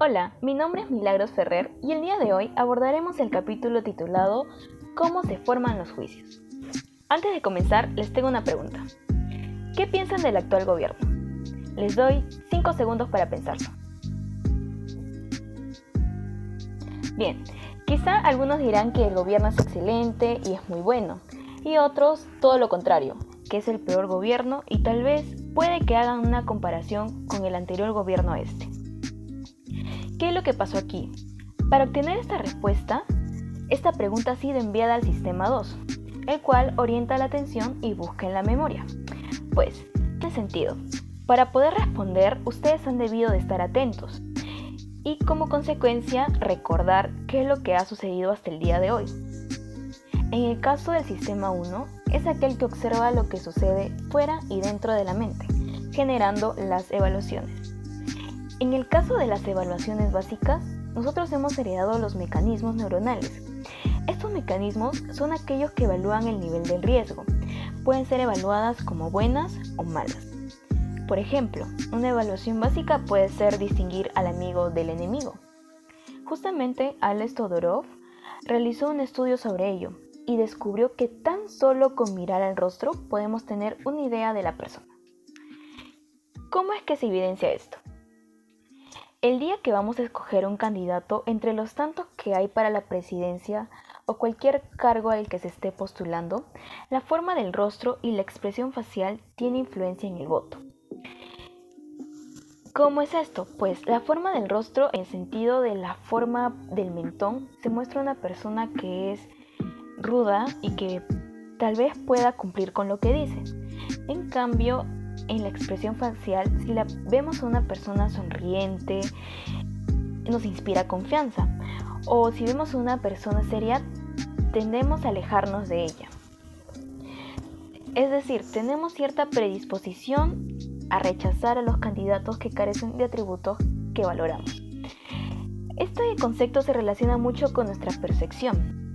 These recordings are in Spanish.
Hola, mi nombre es Milagros Ferrer y el día de hoy abordaremos el capítulo titulado ¿Cómo se forman los juicios? Antes de comenzar, les tengo una pregunta. ¿Qué piensan del actual gobierno? Les doy 5 segundos para pensarlo. Bien, quizá algunos dirán que el gobierno es excelente y es muy bueno, y otros todo lo contrario, que es el peor gobierno y tal vez puede que hagan una comparación con el anterior gobierno este. ¿Qué es lo que pasó aquí? Para obtener esta respuesta, esta pregunta ha sido enviada al sistema 2, el cual orienta la atención y busca en la memoria. Pues, ¿qué sentido? Para poder responder, ustedes han debido de estar atentos y como consecuencia recordar qué es lo que ha sucedido hasta el día de hoy. En el caso del sistema 1, es aquel que observa lo que sucede fuera y dentro de la mente, generando las evaluaciones. En el caso de las evaluaciones básicas, nosotros hemos heredado los mecanismos neuronales. Estos mecanismos son aquellos que evalúan el nivel del riesgo. Pueden ser evaluadas como buenas o malas. Por ejemplo, una evaluación básica puede ser distinguir al amigo del enemigo. Justamente Alex Todorov realizó un estudio sobre ello y descubrió que tan solo con mirar el rostro podemos tener una idea de la persona. ¿Cómo es que se evidencia esto? El día que vamos a escoger un candidato entre los tantos que hay para la presidencia o cualquier cargo al que se esté postulando, la forma del rostro y la expresión facial tiene influencia en el voto. ¿Cómo es esto? Pues la forma del rostro, en sentido de la forma del mentón, se muestra una persona que es ruda y que tal vez pueda cumplir con lo que dice. En cambio, en la expresión facial, si la vemos a una persona sonriente, nos inspira confianza. O si vemos a una persona seria, tendemos a alejarnos de ella. Es decir, tenemos cierta predisposición a rechazar a los candidatos que carecen de atributos que valoramos. Este concepto se relaciona mucho con nuestra percepción.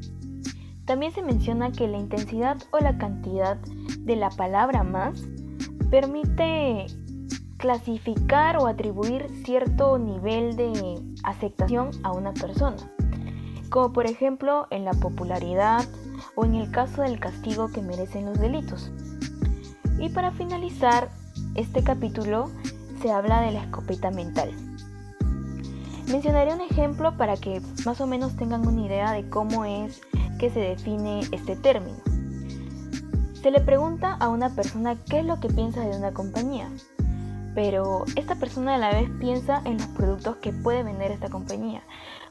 También se menciona que la intensidad o la cantidad de la palabra más permite clasificar o atribuir cierto nivel de aceptación a una persona, como por ejemplo en la popularidad o en el caso del castigo que merecen los delitos. Y para finalizar este capítulo se habla de la escopeta mental. Mencionaré un ejemplo para que más o menos tengan una idea de cómo es que se define este término. Se le pregunta a una persona qué es lo que piensa de una compañía, pero esta persona a la vez piensa en los productos que puede vender esta compañía.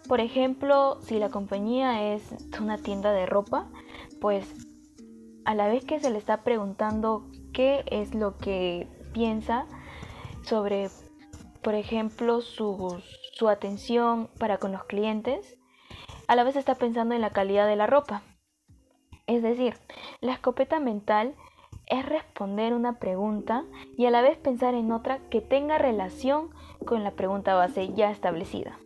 Por ejemplo, si la compañía es una tienda de ropa, pues a la vez que se le está preguntando qué es lo que piensa sobre, por ejemplo, su, su atención para con los clientes, a la vez está pensando en la calidad de la ropa. Es decir, la escopeta mental es responder una pregunta y a la vez pensar en otra que tenga relación con la pregunta base ya establecida.